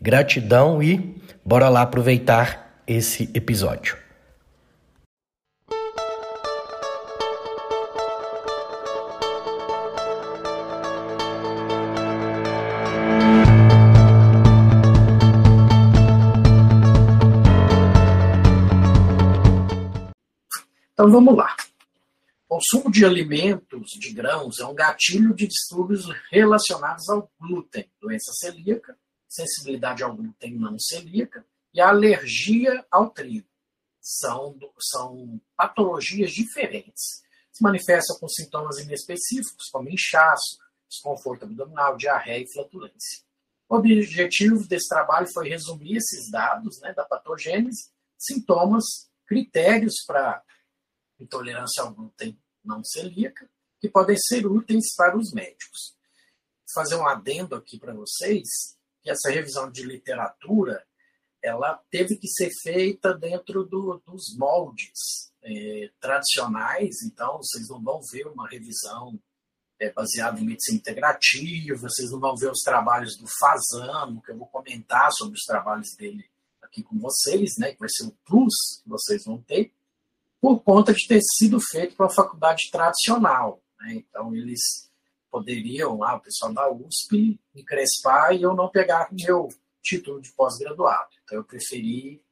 Gratidão e bora lá aproveitar esse episódio. Então vamos lá. Consumo de alimentos de grãos é um gatilho de distúrbios relacionados ao glúten, doença celíaca, sensibilidade ao glúten não celíaca e a alergia ao trigo. São, são patologias diferentes. Se manifestam com sintomas inespecíficos, como inchaço, desconforto abdominal, diarreia e flatulência. O objetivo desse trabalho foi resumir esses dados né, da patogênese, sintomas, critérios para intolerância ao glúten não celíaca, que podem ser úteis para os médicos. Vou fazer um adendo aqui para vocês essa revisão de literatura ela teve que ser feita dentro do, dos moldes é, tradicionais, então vocês não vão ver uma revisão é, baseada em medicina integrativa, vocês não vão ver os trabalhos do Fazano, que eu vou comentar sobre os trabalhos dele aqui com vocês, né, que vai ser o plus que vocês vão ter, por conta de ter sido feito para a faculdade tradicional. Né? Então, eles poderiam lá, o pessoal da USP, me crespar e eu não pegar meu título de pós-graduado. Então eu preferi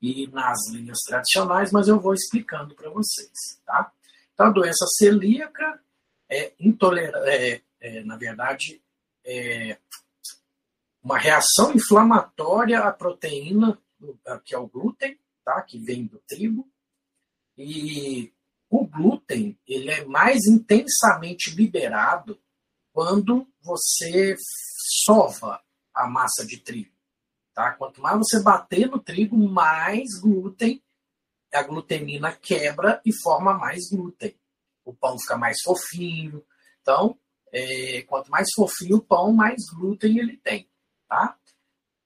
ir nas linhas tradicionais, mas eu vou explicando para vocês. Tá? Então a doença celíaca é intolerante, é, é, na verdade, é uma reação inflamatória à proteína, que é o glúten, tá? que vem do trigo, e o glúten ele é mais intensamente liberado quando você sova a massa de trigo. Tá? Quanto mais você bater no trigo, mais glúten, a glutenina quebra e forma mais glúten. O pão fica mais fofinho. Então, é, quanto mais fofinho o pão, mais glúten ele tem. Tá?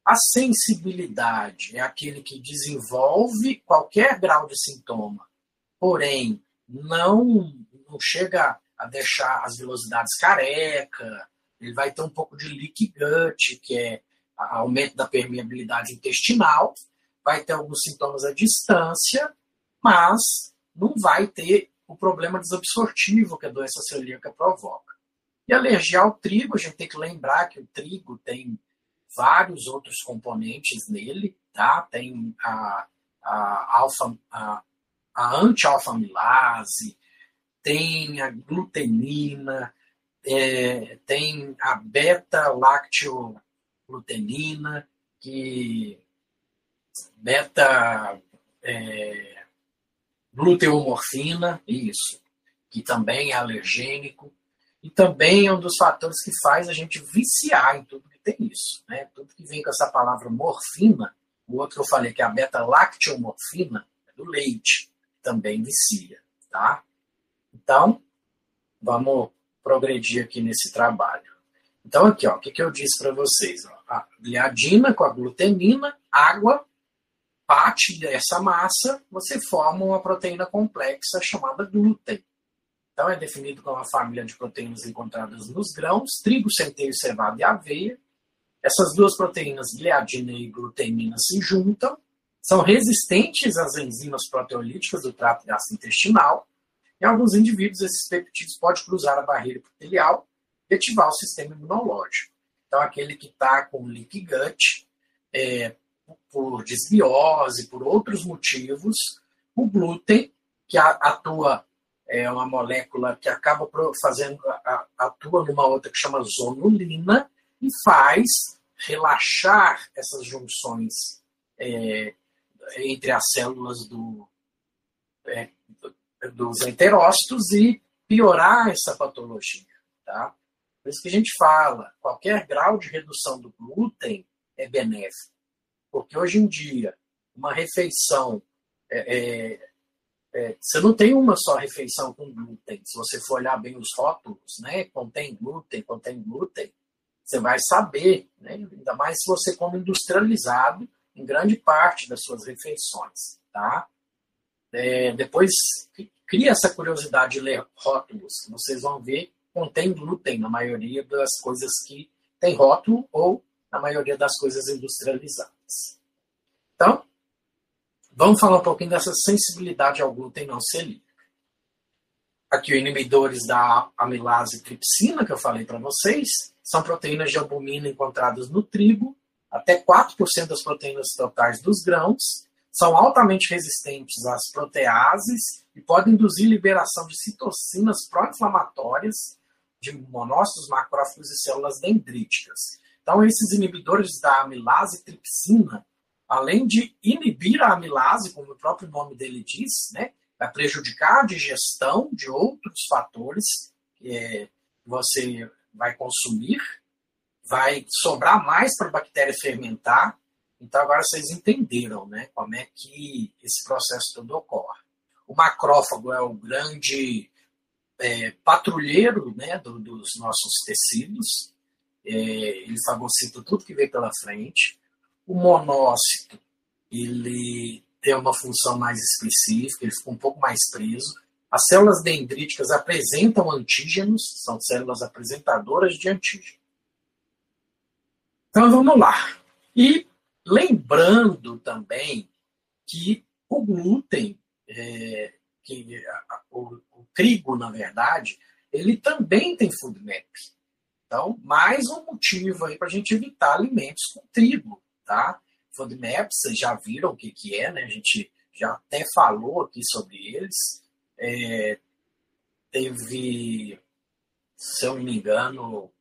A sensibilidade é aquele que desenvolve qualquer grau de sintoma porém não, não chega a deixar as velocidades careca, ele vai ter um pouco de leak gut, que é aumento da permeabilidade intestinal, vai ter alguns sintomas à distância, mas não vai ter o problema desabsortivo que a doença celíaca provoca. E alergia ao trigo, a gente tem que lembrar que o trigo tem vários outros componentes nele, tá? Tem a, a alfa, a a anti-alfamilase, tem a glutenina, é, tem a beta-lacteoglutenina, que beta é, gluteomorfina, isso, que também é alergênico, e também é um dos fatores que faz a gente viciar em tudo que tem isso. Né? Tudo que vem com essa palavra morfina, o outro eu falei que é a beta-lacteomorfina, é do leite também vicia, tá? Então, vamos progredir aqui nesse trabalho. Então, aqui, ó, o que, que eu disse para vocês? Ó, a gliadina com a glutenina, água, parte dessa massa, você forma uma proteína complexa chamada glúten. Então, é definido como uma família de proteínas encontradas nos grãos, trigo, centeio, cevada e aveia. Essas duas proteínas, gliadina e glutenina, se juntam são resistentes às enzimas proteolíticas do trato gastrointestinal. Em alguns indivíduos, esses peptídeos podem cruzar a barreira epitelial e ativar o sistema imunológico. Então, aquele que está com leak gut, é, por desbiose, por outros motivos, o glúten, que atua, é uma molécula que acaba fazendo, atua numa outra que chama zonulina, e faz relaxar essas junções é, entre as células do, é, dos enterócitos e piorar essa patologia. Tá? Por isso que a gente fala, qualquer grau de redução do glúten é benéfico. Porque hoje em dia, uma refeição. É, é, é, você não tem uma só refeição com glúten. Se você for olhar bem os rótulos, né? Contém glúten, contém glúten, você vai saber, né? ainda mais se você come industrializado em grande parte das suas refeições. Tá? É, depois cria essa curiosidade de ler rótulos, que vocês vão ver contém glúten na maioria das coisas que tem rótulo ou na maioria das coisas industrializadas. Então, vamos falar um pouquinho dessa sensibilidade ao glúten não celíaco. Aqui, os inibidores da amilase tripsina, que eu falei para vocês, são proteínas de albumina encontradas no trigo, até 4% das proteínas totais dos grãos, são altamente resistentes às proteases e podem induzir liberação de citocinas pró-inflamatórias de monócitos, macrófagos e células dendríticas. Então, esses inibidores da amilase tripsina, além de inibir a amilase, como o próprio nome dele diz, né, vai prejudicar a digestão de outros fatores que você vai consumir, vai sobrar mais para a bactéria fermentar. Então, agora vocês entenderam né, como é que esse processo todo ocorre. O macrófago é o grande é, patrulheiro né, do, dos nossos tecidos, é, ele fagocita tudo que vem pela frente. O monócito, ele tem uma função mais específica, ele fica um pouco mais preso. As células dendríticas apresentam antígenos, são células apresentadoras de antígeno. Então vamos lá. E lembrando também que o glúten, é, que o, o, trigo, na verdade, ele também tem food map. Então, mais um motivo aí para a gente evitar alimentos com trigo, tá? Food map, vocês já viram o que, que é, né? A gente já até falou aqui sobre eles. É, teve, se eu não me engano,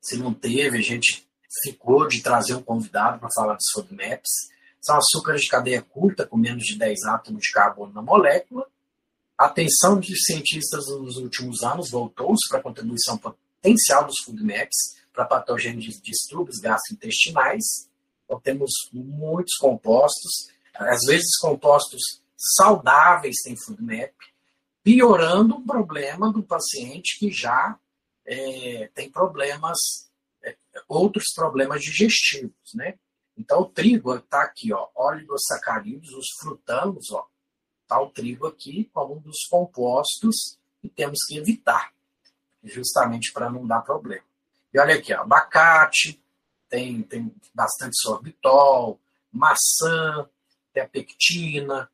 se não teve, a gente ficou de trazer um convidado para falar dos food maps. São açúcares de cadeia curta, com menos de 10 átomos de carbono na molécula. A atenção de cientistas nos últimos anos voltou-se para a contribuição potencial dos food maps para patogênios de distúrbios gastrointestinais. Então, temos muitos compostos, às vezes compostos saudáveis têm food map, piorando o problema do paciente que já é, tem problemas, outros problemas digestivos, né? Então, o trigo está aqui, ó, oligosacarídeos, os frutanos, ó, tá o trigo aqui como um dos compostos que temos que evitar, justamente para não dar problema. E olha aqui, ó, abacate, tem, tem bastante sorbitol, maçã, tem a pectina,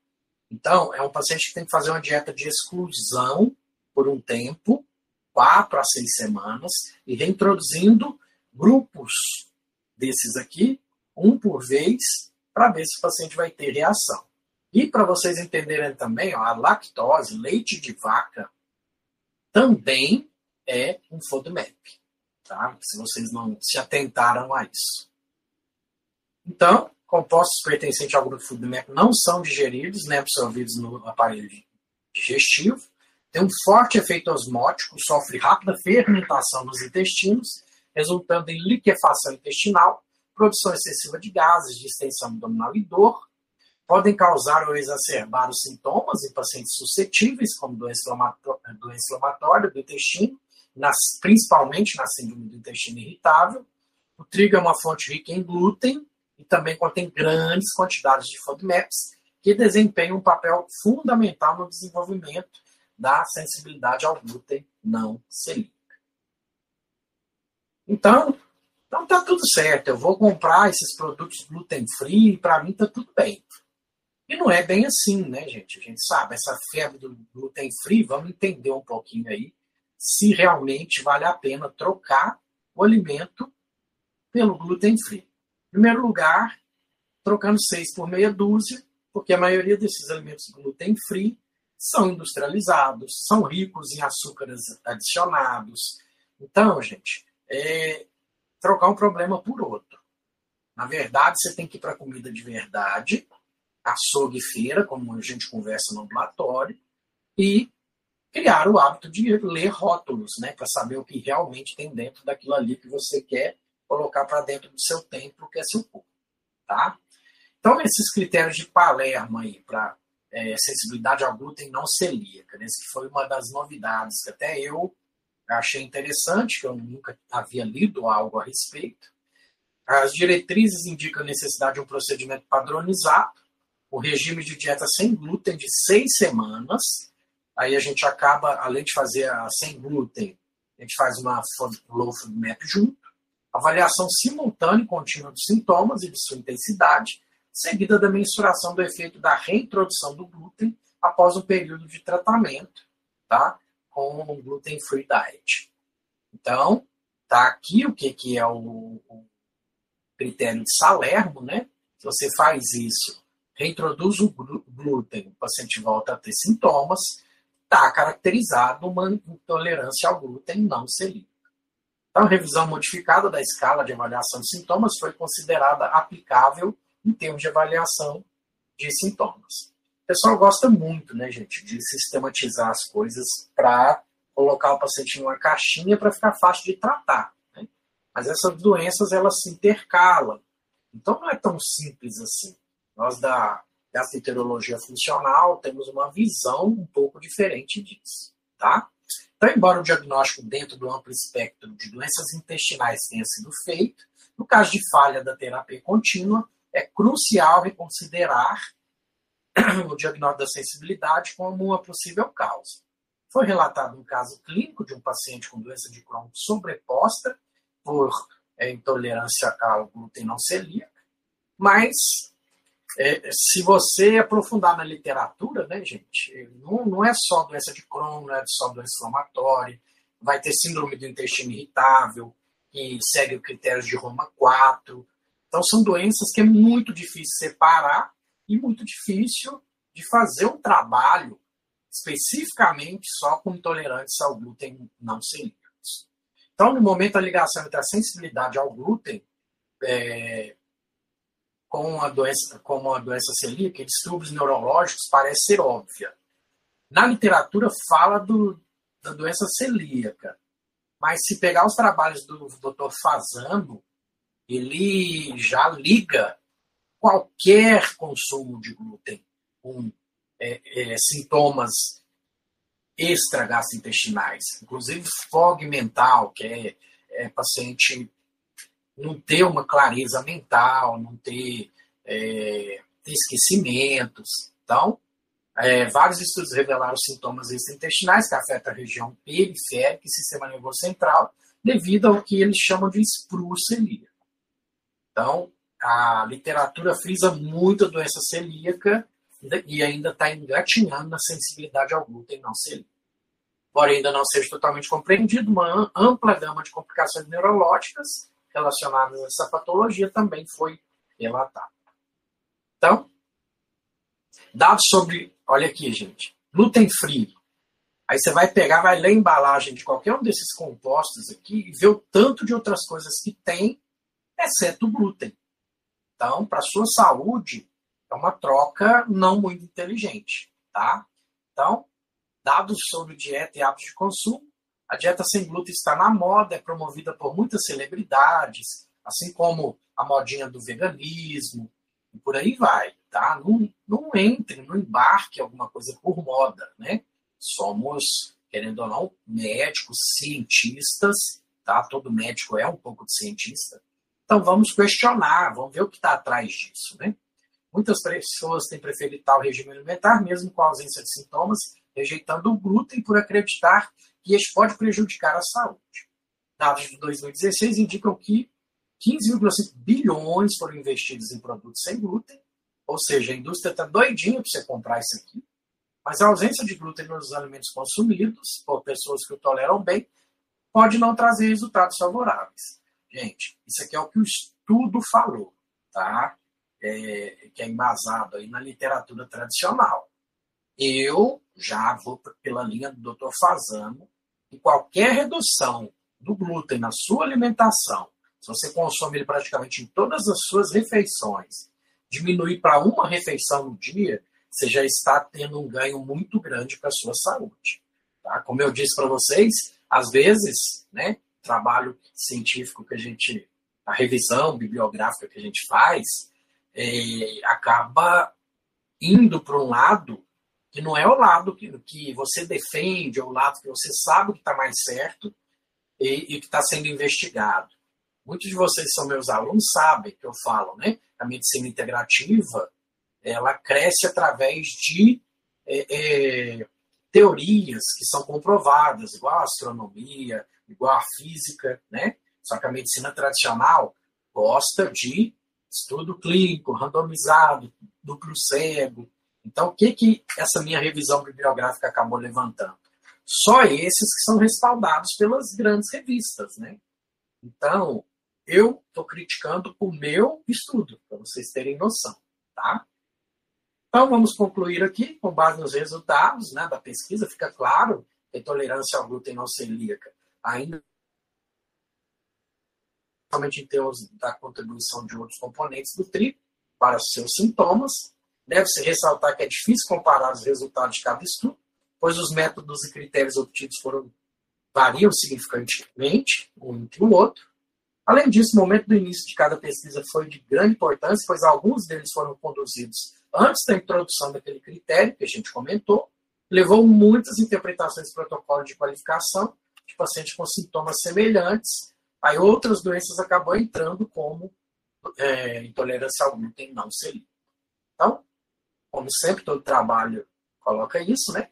então, é um paciente que tem que fazer uma dieta de exclusão por um tempo, quatro a seis semanas, e reintroduzindo grupos desses aqui, um por vez, para ver se o paciente vai ter reação. E para vocês entenderem também, ó, a lactose, leite de vaca, também é um FODMAP, tá? Se vocês não se atentaram a isso. Então, compostos pertencentes ao grupo FODMAP não são digeridos nem absorvidos no aparelho digestivo, tem um forte efeito osmótico, sofre rápida fermentação nos intestinos, resultando em liquefação intestinal, produção excessiva de gases, distensão abdominal e dor, podem causar ou exacerbar os sintomas em pacientes suscetíveis, como doença inflamatória do intestino, nas, principalmente na síndrome do intestino irritável. O trigo é uma fonte rica em glúten, e também contém grandes quantidades de FODMAPs que desempenham um papel fundamental no desenvolvimento da sensibilidade ao glúten não celíaco. Então, então tá tudo certo. Eu vou comprar esses produtos gluten free e para mim tá tudo bem. E não é bem assim, né, gente? A gente sabe essa febre do gluten free. Vamos entender um pouquinho aí se realmente vale a pena trocar o alimento pelo gluten free primeiro lugar, trocando seis por meia dúzia, porque a maioria desses alimentos gluten free são industrializados, são ricos em açúcares adicionados. Então, gente, é trocar um problema por outro. Na verdade, você tem que ir para comida de verdade, açougue e feira, como a gente conversa no ambulatório, e criar o hábito de ler rótulos, né, para saber o que realmente tem dentro daquilo ali que você quer colocar para dentro do seu templo, que é seu corpo. Tá? Então, esses critérios de Palermo aí para é, sensibilidade ao glúten não celíaca, né? que foi uma das novidades que até eu achei interessante, que eu nunca havia lido algo a respeito. As diretrizes indicam a necessidade de um procedimento padronizado, o regime de dieta sem glúten de seis semanas. Aí a gente acaba, além de fazer a sem glúten, a gente faz uma low food map junto. Avaliação simultânea e contínua dos sintomas e de sua intensidade, seguida da mensuração do efeito da reintrodução do glúten após um período de tratamento, tá? Com gluten free diet. Então, tá aqui o que, que é o, o critério de Salermo, né? Se você faz isso, reintroduz o glúten, o paciente volta a ter sintomas, está caracterizado uma intolerância ao glúten não celíaco. Então, a revisão modificada da escala de avaliação de sintomas foi considerada aplicável em termos de avaliação de sintomas. O pessoal gosta muito, né, gente, de sistematizar as coisas para colocar o paciente em uma caixinha para ficar fácil de tratar. Né? Mas essas doenças elas se intercalam. Então não é tão simples assim. Nós da gastroenterologia funcional temos uma visão um pouco diferente disso, tá? Então, embora o diagnóstico dentro do amplo espectro de doenças intestinais tenha sido feito, no caso de falha da terapia contínua, é crucial reconsiderar o diagnóstico da sensibilidade como uma possível causa. Foi relatado um caso clínico de um paciente com doença de Crohn sobreposta por é, intolerância ao glúten não celíaco, mas é, se você aprofundar na literatura, né, gente, não, não é só doença de Crohn, não é só doença inflamatória, vai ter síndrome do intestino irritável, que segue o critério de Roma 4. Então, são doenças que é muito difícil separar e muito difícil de fazer um trabalho especificamente só com intolerantes ao glúten não celíacos. Então, no momento, a ligação entre a sensibilidade ao glúten é, com a doença, como a doença celíaca e distúrbios neurológicos parece ser óbvia. Na literatura fala do, da doença celíaca, mas se pegar os trabalhos do Dr. Fazano, ele já liga qualquer consumo de glúten com é, é, sintomas extragastrointestinais, inclusive fog mental, que é, é paciente não ter uma clareza mental, não ter, é, ter esquecimentos. Então, é, vários estudos revelaram sintomas extraintestinais que afetam a região periférica e sistema nervoso central, devido ao que eles chamam de espru celíaco. Então, a literatura frisa muito a doença celíaca e ainda está engatinhando na sensibilidade ao glúten não celíaco. Embora ainda não seja totalmente compreendido, uma ampla gama de complicações neurológicas relacionadas a essa patologia também foi relatada. Então, dados sobre, olha aqui, gente, glúten free. Aí você vai pegar, vai ler a embalagem de qualquer um desses compostos aqui e ver o tanto de outras coisas que tem, exceto o glúten. Então, para sua saúde, é uma troca não muito inteligente, tá? Então, dados sobre dieta e hábitos de consumo, a dieta sem glúten está na moda, é promovida por muitas celebridades, assim como a modinha do veganismo, e por aí vai, tá? Não, não entre, não embarque alguma coisa por moda, né? Somos, querendo ou não, médicos, cientistas, tá? Todo médico é um pouco de cientista. Então vamos questionar, vamos ver o que está atrás disso, né? Muitas pessoas têm preferido tal regime alimentar, mesmo com a ausência de sintomas, rejeitando o glúten por acreditar que este pode prejudicar a saúde. Dados de 2016 indicam que 15,5 bilhões foram investidos em produtos sem glúten, ou seja, a indústria está doidinha para você comprar isso aqui, mas a ausência de glúten nos alimentos consumidos por pessoas que o toleram bem pode não trazer resultados favoráveis. Gente, isso aqui é o que o estudo falou, tá? É, que é embasado aí na literatura tradicional. Eu já vou pela linha do Dr. Fazano, e qualquer redução do glúten na sua alimentação, se você consome ele praticamente em todas as suas refeições, diminuir para uma refeição no dia, você já está tendo um ganho muito grande para a sua saúde. Tá? Como eu disse para vocês, às vezes, né, trabalho científico que a gente a revisão bibliográfica que a gente faz é, acaba indo para um lado que não é o lado que, que você defende, é o lado que você sabe que está mais certo e, e que está sendo investigado. Muitos de vocês são meus alunos, sabem que eu falo, né? A medicina integrativa, ela cresce através de é, é, teorias que são comprovadas, igual a astronomia, igual a física, né? Só que a medicina tradicional gosta de estudo clínico, randomizado, duplo cego. Então, o que, que essa minha revisão bibliográfica acabou levantando? Só esses que são respaldados pelas grandes revistas, né? Então, eu estou criticando o meu estudo, para vocês terem noção, tá? Então, vamos concluir aqui, com base nos resultados né, da pesquisa, fica claro que a intolerância ao glúten não celíaca ainda somente em termos da contribuição de outros componentes do trigo para os seus sintomas. Deve-se ressaltar que é difícil comparar os resultados de cada estudo, pois os métodos e critérios obtidos foram variam significativamente um entre o outro. Além disso, o momento do início de cada pesquisa foi de grande importância, pois alguns deles foram conduzidos antes da introdução daquele critério que a gente comentou, levou muitas interpretações do protocolo de qualificação de pacientes com sintomas semelhantes Aí outras doenças acabam entrando, como é, intolerância ao glúten não celíaco. Então, como sempre, todo trabalho coloca isso, né?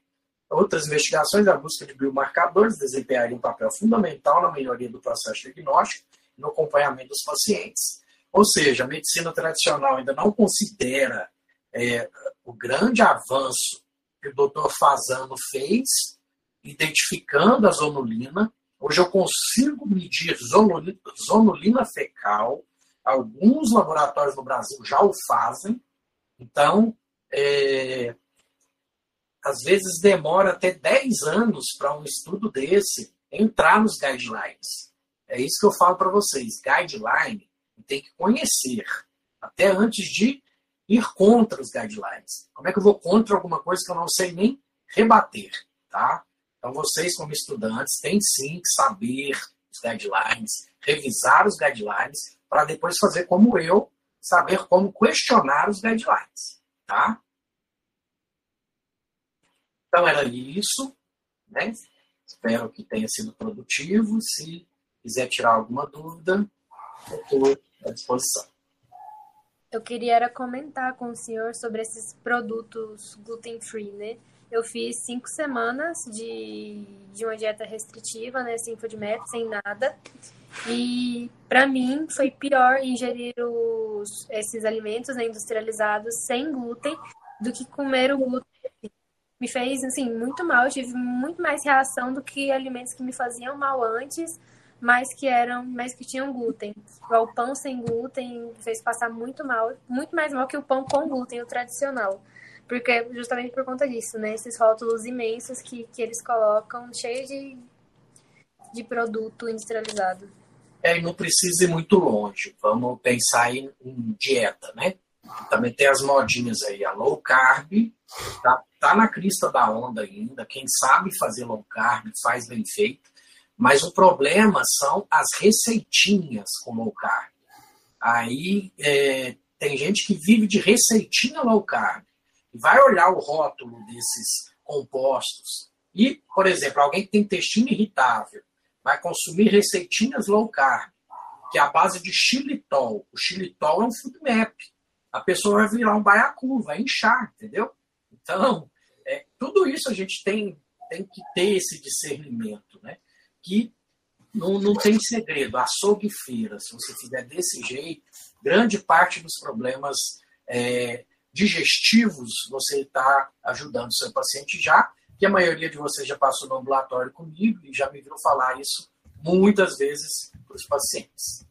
Outras investigações, a busca de biomarcadores desempenhariam um papel fundamental na melhoria do processo diagnóstico e no acompanhamento dos pacientes. Ou seja, a medicina tradicional ainda não considera é, o grande avanço que o doutor Fazano fez, identificando a zonulina Hoje eu consigo medir zonulina, zonulina fecal. Alguns laboratórios no Brasil já o fazem. Então, é, às vezes demora até 10 anos para um estudo desse entrar nos guidelines. É isso que eu falo para vocês. Guideline tem que conhecer, até antes de ir contra os guidelines. Como é que eu vou contra alguma coisa que eu não sei nem rebater, tá? Então, vocês, como estudantes, têm sim que saber os guidelines, revisar os guidelines, para depois fazer como eu, saber como questionar os guidelines. Tá? Então, era isso. Né? Espero que tenha sido produtivo. Se quiser tirar alguma dúvida, estou à disposição. Eu queria comentar com o senhor sobre esses produtos gluten-free, né? Eu fiz cinco semanas de, de uma dieta restritiva, né, sem food sem nada. E para mim foi pior ingerir os, esses alimentos né, industrializados sem glúten do que comer o glúten. Me fez assim muito mal, eu tive muito mais reação do que alimentos que me faziam mal antes, mas que eram, mas que tinham glúten. o pão sem glúten fez passar muito mal, muito mais mal que o pão com glúten, o tradicional. Porque justamente por conta disso, né? Esses rótulos imensos que, que eles colocam, cheios de, de produto industrializado. É, e não precisa ir muito longe. Vamos pensar em, em dieta, né? Também tem as modinhas aí, a low carb, tá, tá na crista da onda ainda. Quem sabe fazer low carb faz bem feito. Mas o problema são as receitinhas com low carb. Aí é, tem gente que vive de receitinha low carb vai olhar o rótulo desses compostos e, por exemplo, alguém que tem intestino irritável vai consumir receitinhas low carb, que é a base de xilitol. O xilitol é um food map. A pessoa vai virar um baiacu, vai inchar, entendeu? Então, é, tudo isso a gente tem, tem que ter esse discernimento, né? Que não, não tem segredo. Açougue e feira, se você fizer desse jeito, grande parte dos problemas é, digestivos, você está ajudando o seu paciente já, que a maioria de vocês já passou no ambulatório comigo e já me viram falar isso muitas vezes para os pacientes.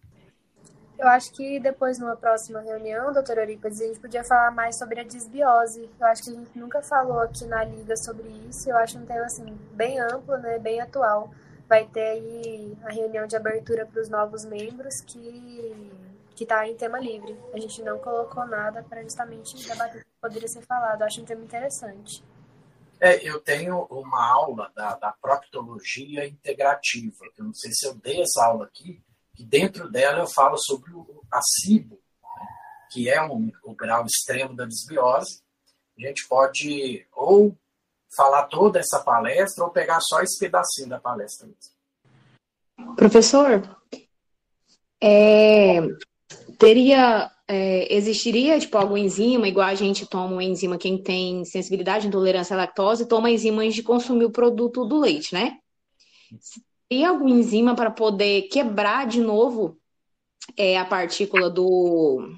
Eu acho que depois, numa próxima reunião, doutora Eurípides, a gente podia falar mais sobre a disbiose. Eu acho que a gente nunca falou aqui na Liga sobre isso. Eu acho um tema assim, bem amplo, né, bem atual. Vai ter aí a reunião de abertura para os novos membros que que está em tema livre. A gente não colocou nada para justamente debater o que poderia ser falado. Eu acho um tema interessante. É, eu tenho uma aula da, da proctologia integrativa. Eu não sei se eu dei essa aula aqui, que dentro dela eu falo sobre o acibo, né, que é um, o grau extremo da desbiose. A gente pode ou falar toda essa palestra ou pegar só esse pedacinho da palestra mesmo. Professor, é, teria é, existiria tipo alguma enzima igual a gente toma uma enzima quem tem sensibilidade intolerância à lactose toma enzimas de consumir o produto do leite né? Teria alguma enzima para poder quebrar de novo é, a partícula do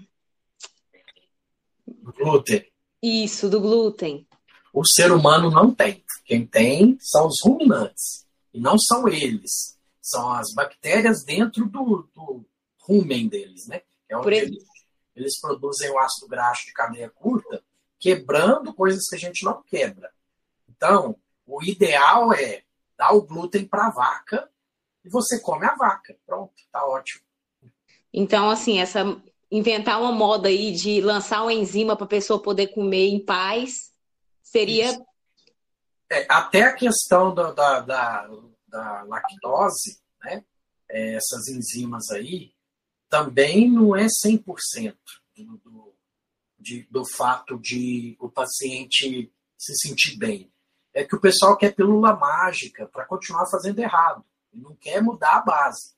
glúten. Isso do glúten. O ser humano não tem. Quem tem são os ruminantes e não são eles. São as bactérias dentro do, do rumen deles né é onde eles eles produzem o ácido graxo de cadeia curta, quebrando coisas que a gente não quebra. Então, o ideal é dar o glúten para a vaca e você come a vaca. Pronto, tá ótimo. Então, assim, essa inventar uma moda aí de lançar uma enzima para a pessoa poder comer em paz seria. É, até a questão da, da, da, da lactose, né? É, essas enzimas aí, também não é 100% do, de, do fato de o paciente se sentir bem. É que o pessoal quer pílula mágica para continuar fazendo errado. Não quer mudar a base.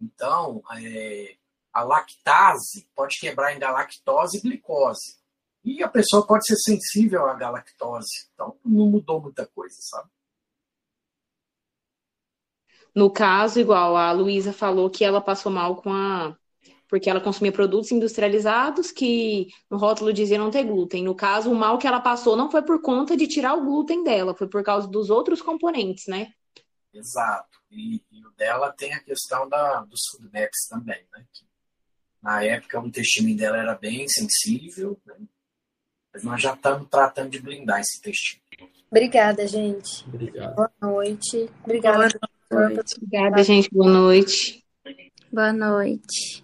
Então, é, a lactase pode quebrar em galactose e glicose. E a pessoa pode ser sensível à galactose. Então, não mudou muita coisa, sabe? No caso, igual a Luísa falou que ela passou mal com a porque ela consumia produtos industrializados que no rótulo dizia não ter glúten. No caso, o mal que ela passou não foi por conta de tirar o glúten dela, foi por causa dos outros componentes, né? Exato. E, e o dela tem a questão da, dos feedbacks também, né? Que, na época o intestino dela era bem sensível, né? mas nós já estamos tratando de blindar esse intestino. Obrigada, gente. Obrigado. Boa noite. Obrigada. Boa noite. Obrigada, gente. Boa noite. Boa noite.